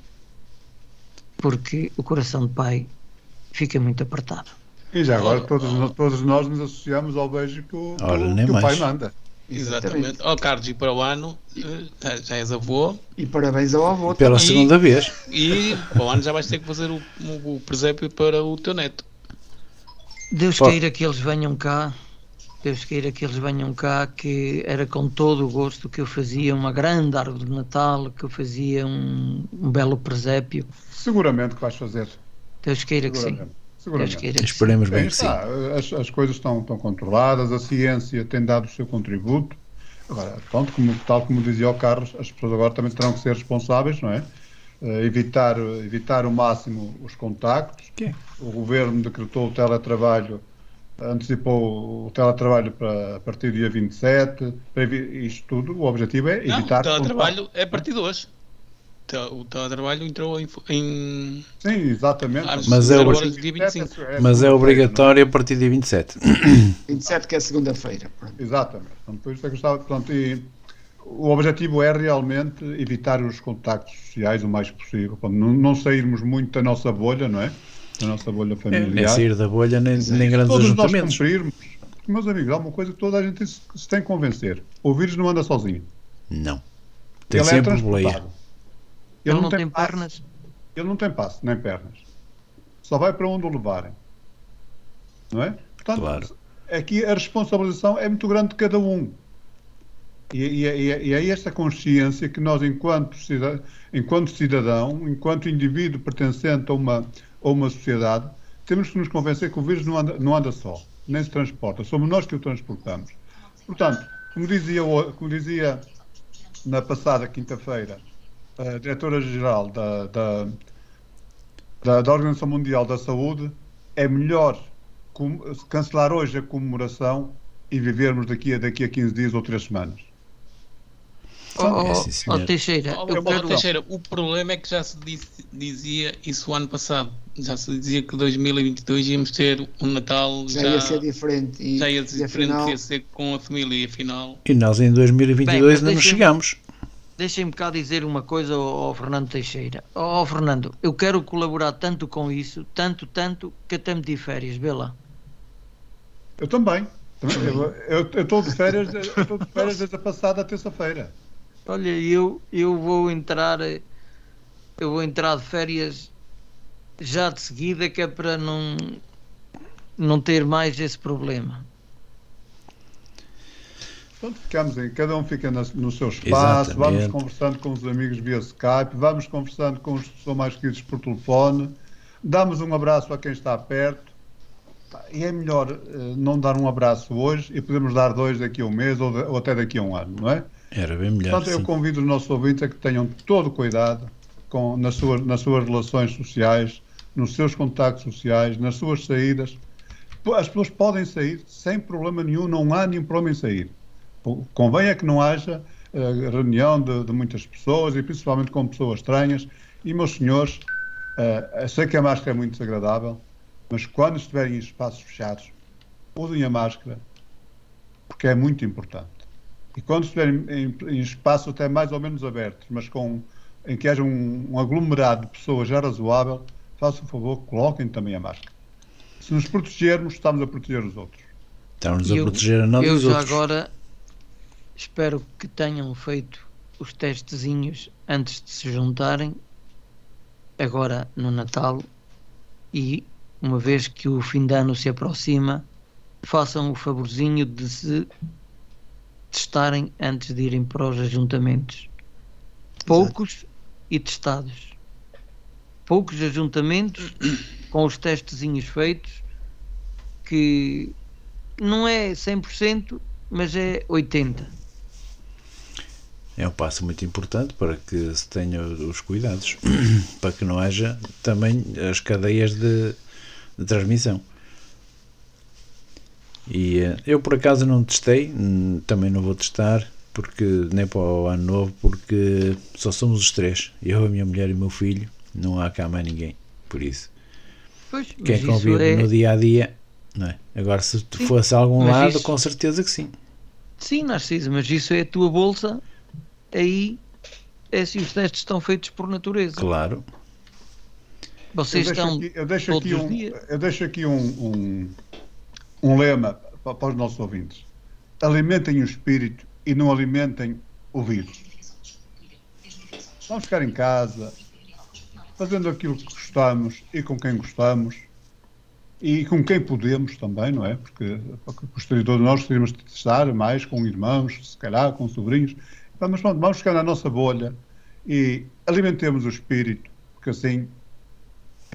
porque o coração de pai fica muito apertado. E já agora todos, todos nós nos associamos ao beijo que o, Olha, que o pai manda. Exatamente. Ó oh, Carlos, e para o ano eh, já és avô. E parabéns ao avô. Pela também. segunda vez. E para o ano já vais ter que fazer o, o, o presépio para o teu neto. Deus Pô. queira que eles venham cá. Deus queira que eles venham cá, que era com todo o gosto que eu fazia uma grande árvore de Natal, que eu fazia um, um belo presépio. Seguramente que vais fazer. Deus queira que sim. Seguramente. Esperemos bem que sim. As, as, coisas estão, estão controladas, a ciência tem dado o seu contributo. Agora, pronto, como, tal como dizia o Carlos, as pessoas agora também terão que ser responsáveis, não é? Uh, evitar, evitar o máximo os contactos. Que? O governo decretou o teletrabalho, antecipou o teletrabalho para a partir do dia 27. Para isto tudo, o objetivo é evitar. Não, o teletrabalho é a partir de hoje o teletrabalho entrou em. em Sim, exatamente. Mas é, mas é obrigatório a partir de dia 27. 27, que é segunda-feira. Exatamente. Então, depois é que estava, portanto, e, o objetivo é realmente evitar os contactos sociais o mais possível. Não, não sairmos muito da nossa bolha, não é? Da nossa bolha familiar. É, nem sair da bolha, nem, nem grandes Todos ajuntamentos. Nós cumprirmos. Meus amigos, há uma coisa que toda a gente se tem que convencer: o vírus não anda sozinho. Não. Tem Ele é sempre é boleia. Ele, não, não, tem, pernas. Ele não tem passo, nem pernas. Só vai para onde o levarem. Não é? Portanto, claro. aqui a responsabilização é muito grande de cada um. E, e, e, e é esta consciência que nós, enquanto cidadão, enquanto, cidadão, enquanto indivíduo pertencente a uma, a uma sociedade, temos que nos convencer que o vírus não anda, não anda só, nem se transporta, somos nós que o transportamos. Portanto, como dizia, como dizia na passada quinta-feira a diretora-geral da, da, da, da, Organização Mundial da Saúde, é melhor cancelar hoje a comemoração e vivermos daqui a, daqui a 15 dias ou 3 semanas. Oh, oh, oh Teixeira, oh, quero... Teixeira, o problema é que já se dizia isso o ano passado. Já se dizia que 2022 íamos ter um Natal já, já ia ser diferente. E, já ia ser diferente, afinal... ia ser com a família e afinal. E nós em 2022 Bem, ainda não chegamos. Deixem-me cá dizer uma coisa ao, ao Fernando Teixeira. Ó oh, Fernando, eu quero colaborar tanto com isso, tanto, tanto, que até me de férias, vê lá. Eu também. Eu estou de férias, estou de férias desde a passada terça-feira. Olha, eu, eu vou entrar, eu vou entrar de férias já de seguida, que é para não, não ter mais esse problema. Pronto, ficamos em, cada um fica na, no seu espaço, Exatamente. vamos conversando com os amigos via Skype, vamos conversando com os que são mais queridos por telefone, damos um abraço a quem está perto. E é melhor uh, não dar um abraço hoje e podemos dar dois daqui a um mês ou, de, ou até daqui a um ano, não é? Era bem melhor. Portanto, eu convido os nossos ouvintes a que tenham todo o cuidado com, nas, suas, nas suas relações sociais, nos seus contactos sociais, nas suas saídas. As pessoas podem sair sem problema nenhum, não há nenhum problema em sair. Convém é que não haja uh, reunião de, de, muitas pessoas e principalmente com pessoas estranhas. E, meus senhores, uh, sei que a máscara é muito desagradável, mas quando estiverem em espaços fechados, usem a máscara, porque é muito importante. E quando estiverem em, em espaços até mais ou menos abertos, mas com, em que haja um, um aglomerado de pessoas já razoável, façam o favor, coloquem também a máscara. Se nos protegermos, estamos a proteger os outros. Estamos a eu, proteger a nós eu já outros. agora Espero que tenham feito os testezinhos antes de se juntarem, agora no Natal, e uma vez que o fim de ano se aproxima, façam o favorzinho de se testarem antes de irem para os ajuntamentos. Poucos Exato. e testados. Poucos ajuntamentos com os testezinhos feitos que não é 100%, mas é 80% é um passo muito importante para que se tenha os cuidados, para que não haja também as cadeias de, de transmissão. E eh, eu por acaso não testei, hum, também não vou testar, porque nem para o ano novo, porque só somos os três, eu, a minha mulher e o meu filho, não há cá mais ninguém, por isso. Pois, Quem convive é... no dia a dia, não é? Agora se sim, fosse a algum lado, isso... com certeza que sim. Sim, Narciso, mas isso é a tua bolsa aí é assim, os testes estão feitos por natureza. Claro. Vocês eu estão. Aqui, eu deixo aqui um, eu deixo aqui um, um, um lema para, para, os nossos ouvintes. alimentem o espírito e não alimentem o vírus. Vamos ficar em casa, fazendo aquilo que gostamos e com quem gostamos e com quem podemos também, não é? Porque, porque posterior nós gostaríamos de estar mais com irmãos, se calhar com sobrinhos. Mas pronto, vamos ficar na nossa bolha e alimentemos o espírito, porque assim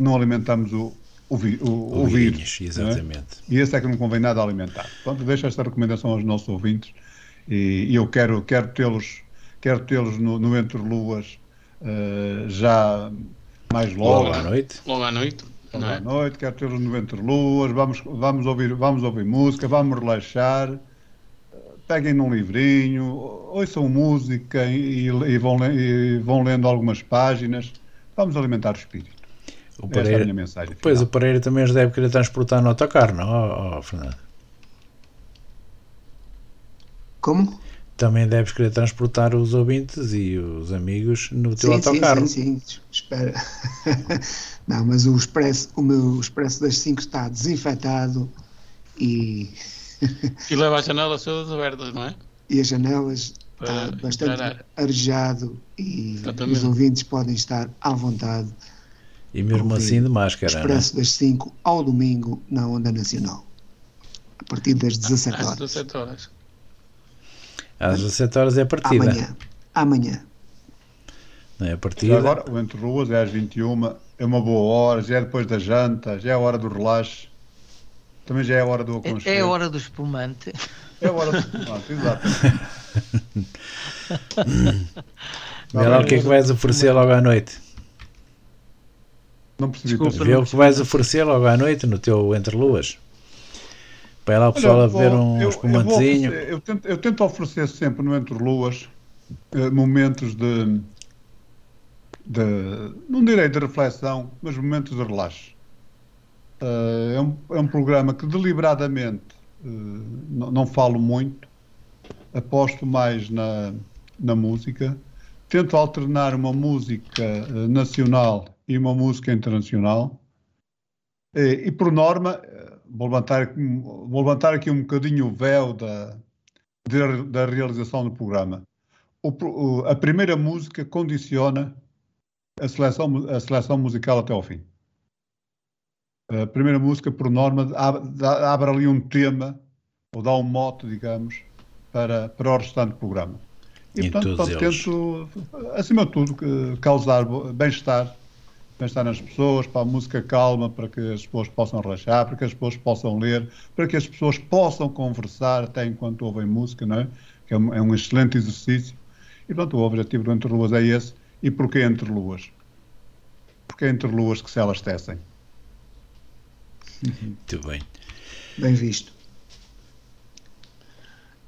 não alimentamos o, o, vi, o, o, o vírus. Exatamente. É? E esse é que não convém nada alimentar. Portanto, deixo esta recomendação aos nossos ouvintes e, e eu quero, quero tê-los quero tê-los no, no Entre Luas uh, já mais logo. Logo à noite. Logo à noite. Logo à noite, quero tê-los no Entre Luas, vamos, vamos, ouvir, vamos ouvir música, vamos relaxar, peguem num livrinho, ouçam música e, e, vão, e vão lendo algumas páginas, vamos alimentar o espírito. O Pereira, Esta é a minha mensagem. Final. Pois, o Pereira também os deve querer transportar no autocarro, não, oh, oh, Fernando? Como? Também deves querer transportar os ouvintes e os amigos no teu sim, autocarro. Sim, sim, sim. Espera. não, mas o expresso, o meu expresso das 5 está desinfetado e. e leva as janelas todas abertas, não é? E as janelas está bastante arejado e Exatamente. os ouvintes podem estar à vontade e mesmo assim de máscara. Expresso né? das 5 ao domingo na Onda Nacional. A partir das 17 horas. Às 17 horas. Às 17 horas é a partida. Amanhã. Amanhã. Não é a partida. Agora, o Entre Ruas é às 21 é uma boa hora, já é depois da janta, já é a hora do relaxe. Também já é a hora do aconchego. É a hora do espumante. É a hora do espumante, exato. Vê lá o que é que vais oferecer logo à noite. Não percebi. Desculpa, Vê o que vais oferecer logo à noite no teu Entre Luas. Para lá o pessoal Olha, a beber um eu, espumantezinho. Eu, eu, tento, eu tento oferecer sempre no Entre Luas eh, momentos de, de, não direi de reflexão, mas momentos de relaxo. Uh, é, um, é um programa que deliberadamente uh, não, falo muito, aposto mais na, na música, tento alternar uma música uh, nacional e uma música internacional. E, por norma, vou levantar, vou levantar aqui um bocadinho o véu da, da realização do programa. O, a primeira música condiciona a seleção, a seleção musical até ao fim. A primeira música, por norma, abre, abre ali um tema, ou dá um mote, digamos, para, para o restante programa. E, e portanto, portanto tento, acima de tudo, causar bem-estar bem-estar nas pessoas, para a música calma, para que as pessoas possam relaxar, para que as pessoas possam ler, para que as pessoas possam conversar até enquanto ouvem música, não é? Que é um, é um excelente exercício. E pronto, o objetivo do Entre Luas é esse. E porquê Entre Luas? Porque é Entre Luas que se elas tecem. Muito bem. Bem visto.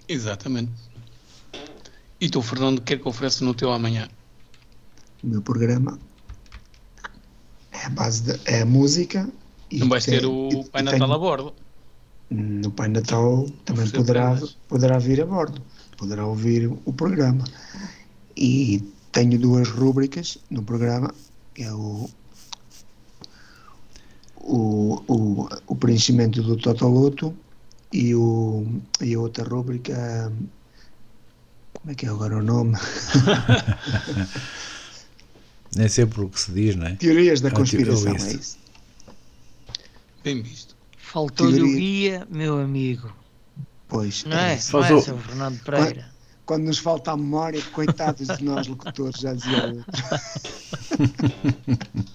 Exatamente. E tu, Fernando, o que é que oferece no teu amanhã? O meu programa é a base de, é a música. Não vais ter o Pai Natal tem, a bordo? No Pai Natal também poderá, poderá vir a bordo, poderá ouvir o programa. E tenho duas rúbricas no programa, que é o, o, o, o preenchimento do Totoloto e, o, e a outra rúbrica, como é que é agora o nome? Nem sempre o que se diz, não é? Teorias da conspiração, é isso. Bem visto. Faltou-lhe o guia, meu amigo. Pois. Não é, não é, Sr. Fernando Pereira? Quando, quando, nos falta a memória, coitados de nós locutores, já dizia outro.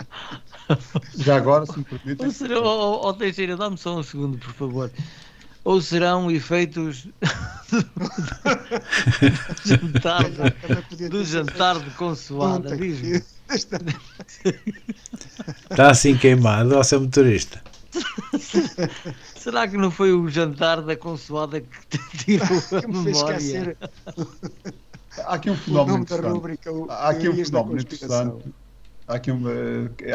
já agora, se me permitem. Ou será, oh, oh, Teixeira, dá-me só um segundo, por favor ou serão efeitos do jantar de, do jantar de consoada? Diz-me. Está assim queimado ao ser motorista. Será que não foi o jantar da consoada que te tirou a memória? Há aqui um fenómeno interessante. Há aqui um fenómeno interessante. Há aqui um,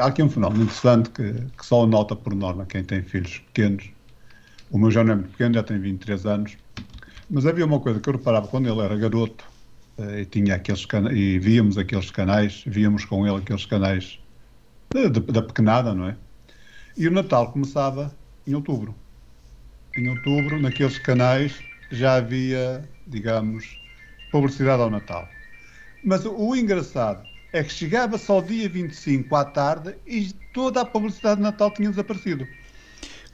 há aqui um fenómeno interessante que, que só nota por norma quem tem filhos pequenos. O meu já não é muito pequeno, já tem 23 anos. Mas havia uma coisa que eu reparava quando ele era garoto eh, e tinha aqueles e víamos aqueles canais, víamos com ele aqueles canais da pequenada, não é? E o Natal começava em outubro. Em outubro, naqueles canais, já havia, digamos, publicidade ao Natal. Mas o engraçado é que chegava-se ao dia 25 à tarde e toda a publicidade de Natal tinha desaparecido.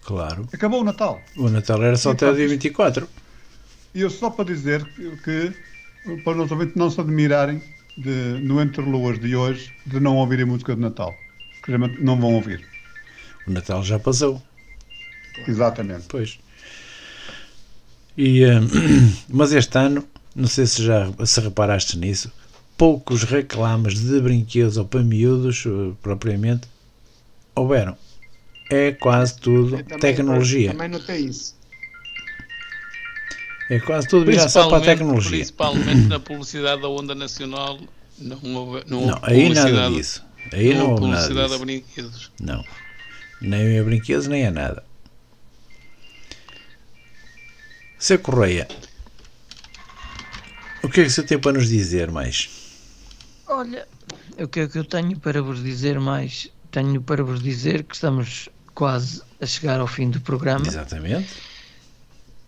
Claro. Acabou o Natal. O Natal era só E até o dia isto- 24. E eu só para dizer que, que para os ouvintes não se admirarem de, no Entre Luas de hoje de não ouvirem música de Natal. Que não vão ouvir. O Natal já passou. Exatamente. Pois. E, eh, mas este ano, não sei se já se reparaste nisso, poucos reclames de brinquedos ou para miúdos, eh, propriamente, houveram. É quase tudo Também- tecnologia. Também notei isso. É quase tudo virado só para a Principalmente, tecnologia. principalmente na publicidade da Onda Nacional, não houve, não houve Não, aí nada publicidade- disso. Aí não, não houve houve nada publicidade a disso. brinquedos. Não. Nem a brinquedos, nem a nada. Seu Correia, o que é que você tem para nos dizer mais? Olha, o que é que eu tenho para vos dizer mais? Tenho para vos dizer que estamos quase a chegar ao fim do programa Exatamente.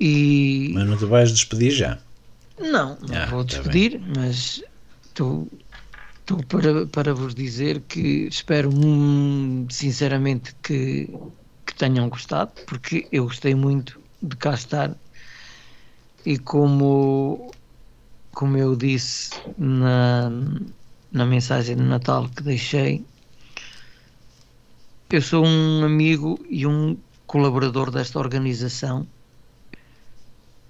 e Mas não te vais despedir já. não, não Ah, vou tá despedir, mas estou para, para vos dizer que espero sinceramente que, que tenham gostado, porque eu gostei muito de cá estar e como como eu disse na, na mensagem de Natal que deixei, eu sou um amigo e um colaborador desta organização.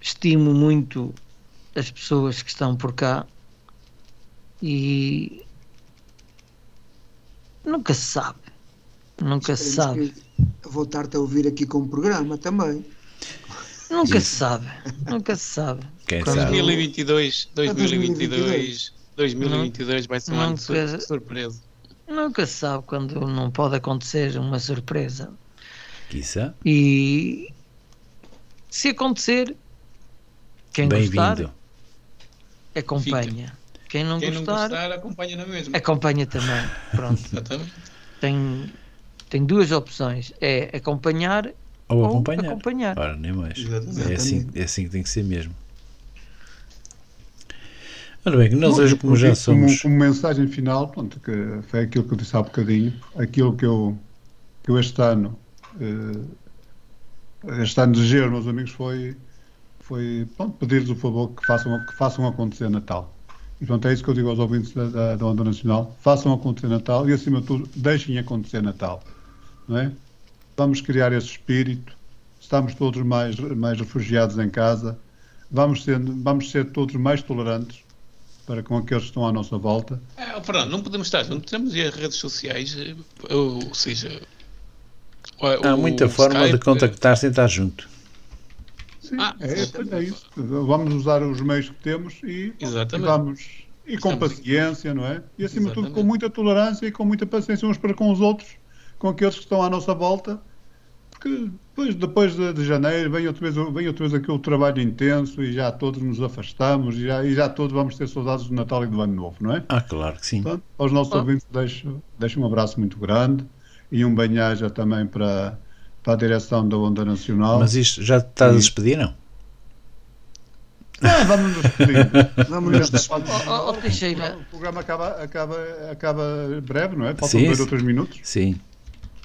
Estimo muito as pessoas que estão por cá e nunca se sabe. Nunca se sabe. Voltar-te a ouvir aqui com o programa também. Nunca se sabe. Nunca se sabe. Quem Quando- sabe? 2022, 2022, 2022. 2022 vai ser um ano de surpresa. Nunca se sabe quando não pode acontecer uma surpresa. Quizá. E se acontecer, quem gostar acompanha. Quem não Quem não gostar, gostar, acompanha na mesma. acompanha também. Pronto. Exatamente. Tem, tem duas opções: é acompanhar Ou ou acompanhar. acompanhar. Ora, nem mais. Exatamente. É assim, é assim que tem que ser mesmo. Ora bem, nós hoje, como já Como- somos. Como, mensagem final, pronto, que foi aquilo que eu disse há bocadinho, aquilo que eu, que eu este ano, eh, este ano desejei aos meus amigos foi, foi pronto, pedir-lhes o favor que façam, que façam acontecer Natal. E pronto, é isso que eu digo aos ouvintes da, da, da Onda Nacional, façam acontecer Natal e acima de tudo, deixem acontecer Natal. Não é? Vamos criar esse espírito, estamos todos mais, mais refugiados em casa, vamos ser, vamos ser todos mais tolerantes para com aqueles que estão à nossa volta. É, Fernando, não podemos estar juntos, temos as redes sociais, eh, ou, ou seja, o- Há o muita forma de Skype, contactar sem estar junto. Sim, Ah, é, exatamente. é isso. Vamos usar os meios que temos e, e vamos e com Estamos- paciência, não é? E acima de tudo com muita tolerância e com muita paciência uns para com os outros, com aqueles que estão à nossa volta, porque depois, depois de, de janeiro vem outra, vez, vem outra vez aquele trabalho intenso e já todos nos afastamos e já, e já todos vamos ter saudades do Natal e do Ano Novo, não é? Ah, claro que sim. Portanto, aos nossos Oh. ouvintes deixo, deixo um abraço muito grande e um banhaja também para, para a direção da Onda Nacional. Mas isto já te estás a despedir, não? Ah, vamos nos despedir. Vamos nos despedir. O programa acaba, acaba, acaba breve, não é? Faltam Sim, dois ou três minutos. Sim.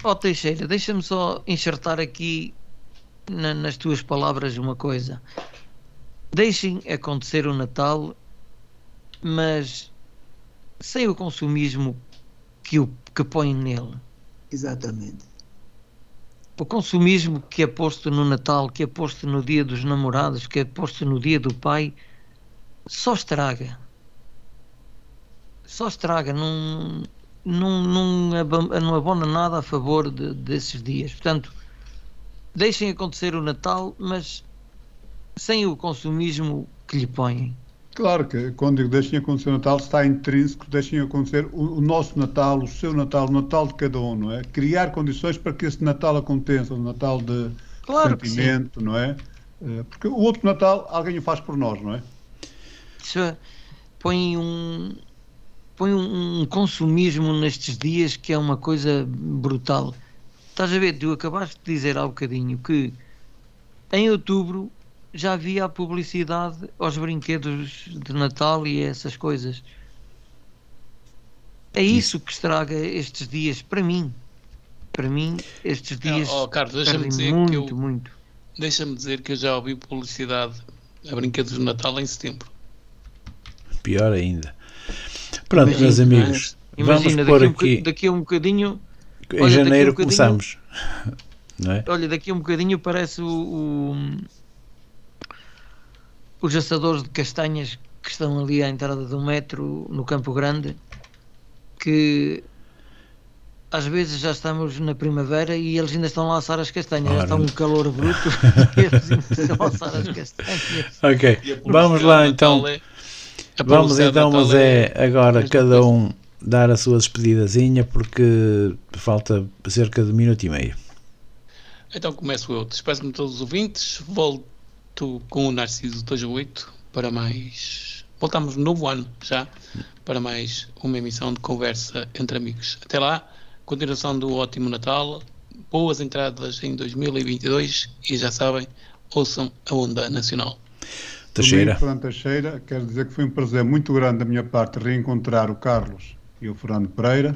Oh, Teixeira, deixa-me só enxertar aqui na- nas tuas palavras uma coisa. Deixem acontecer o Natal, mas sem o consumismo que, o, que põem nele. Exatamente. O consumismo que é posto no Natal, que é posto no dia dos namorados, que é posto no dia do pai, só estraga. Só estraga, não, não, não, abona nada a favor de- desses dias. Portanto, deixem acontecer o Natal, mas sem o consumismo que lhe põem. Claro que quando digo deixem acontecer o Natal, está intrínseco, deixem acontecer o, o nosso Natal, o seu Natal, o Natal de cada um, não é? Criar condições para que esse Natal aconteça, o Natal de Claro sentimento, não é? Eh, Porque o outro Natal alguém o faz por nós, não é? Isso é- põe um põe um, um consumismo nestes dias que é uma coisa brutal. Estás a ver, tu acabaste de dizer há bocadinho que em outubro já havia a publicidade aos brinquedos de Natal e essas coisas. É isso que estraga estes dias, para mim. Para mim, estes dias. Oh, Carlos, deixa-me dizer muito, que eu, muito. Deixa-me dizer que eu já ouvi publicidade a brinquedos de Natal em setembro. Pior ainda. Pronto, Imagina, meus amigos, Imagina, vamos um aqui. boca- daqui a um bocadinho. Em olha, a um janeiro bocadinho- começamos. Não é? Olha, daqui a um bocadinho parece o, o- os assadores de castanhas que estão ali à entrada do metro no Campo Grande, que às vezes já estamos na primavera e eles ainda estão a assar as castanhas, já Ora. está um calor bruto e eles ainda estão a assar as castanhas. Ok, vamos lá então. A Vamos então, Natal mas é agora cada um dar a sua despedidazinha porque falta cerca de um minuto e meio. Então começo eu. Despeço-me de todos os ouvintes. Volto com o Narciso 28 para mais. Voltamos no novo ano já para mais uma emissão de conversa entre amigos. Até lá, continuação do ótimo Natal, boas entradas em 2022 e já sabem, ouçam a Onda Nacional. Teixeira. Fernando Teixeira, quero dizer que foi um prazer muito grande da minha parte reencontrar o Carlos e o Fernando Pereira.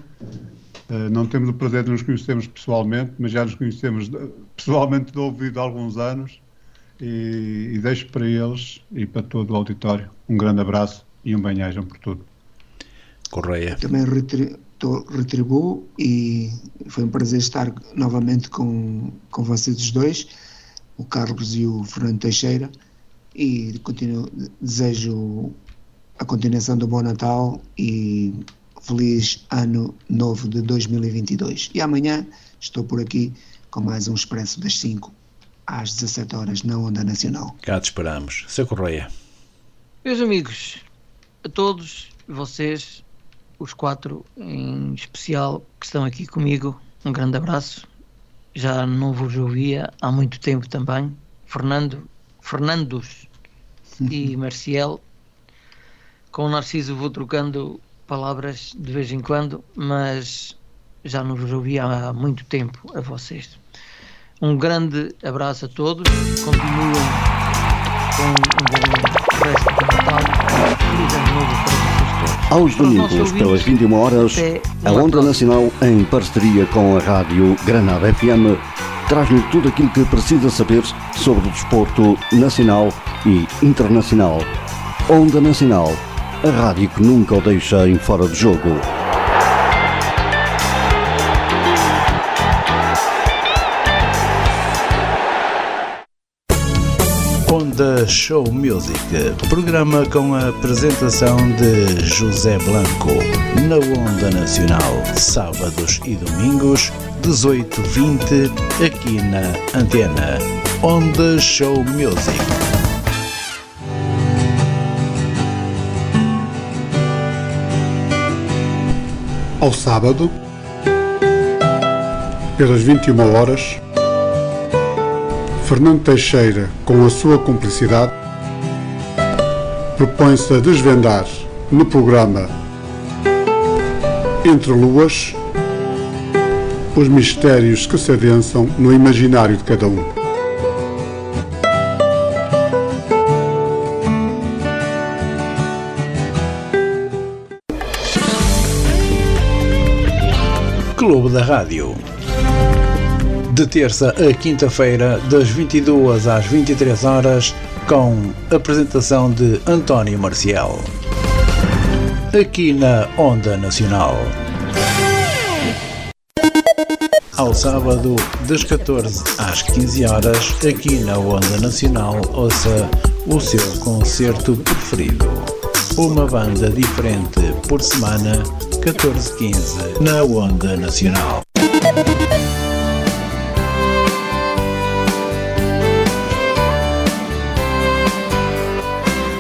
Eh, não temos o prazer de nos conhecermos pessoalmente, mas já nos conhecemos pessoalmente de ouvido há alguns anos e, e deixo para eles e para todo o auditório um grande abraço e um bem-ajam por tudo. Correia. Também retri- tô- retribuo e foi um prazer estar novamente com, com vocês os dois, o Carlos e o Fernando Teixeira, e continuo, desejo a continuação do Bom Natal e feliz ano novo de 2022. E amanhã estou por aqui com mais um Expresso das 5 às 17 horas na Onda Nacional. Cá te esperamos. Seu Correia. Meus amigos, a todos vocês, os quatro em especial que estão aqui comigo, um grande abraço. Já não vos ouvia há muito tempo também. Fernando, Fernandos e Marcial. Com o Narciso vou trocando palavras de vez em quando, mas já não vos ouvia há muito tempo a vocês. Um grande abraço a todos. Continuem com um bom resto de Natal. Feliz ano novo para vocês todos. Aos domingos, pelas 21 horas, a Onda. Nacional, em parceria com a Rádio Granada FM, traz-lhe tudo aquilo que precisa saber sobre o desporto nacional e internacional. Onda Nacional, a rádio que nunca o deixa em fora de jogo. Onda Show Music, programa com a apresentação de José Blanco, na Onda Nacional, sábados e domingos, 18h20, aqui na Antena. Onda Show Music. Ao sábado, pelas 21 horas, Fernando Teixeira, com a sua cumplicidade, propõe-se a desvendar no programa Entre Luas os mistérios que se adensam no imaginário de cada um. Clube da Rádio. De terça a quinta-feira, das 22 às 23 horas, com apresentação de António Marcial. Aqui na Onda Nacional. Ao sábado, das 14 às 15 horas, aqui na Onda Nacional, ouça o seu concerto preferido. Uma banda diferente por semana, 14-15, na Onda Nacional.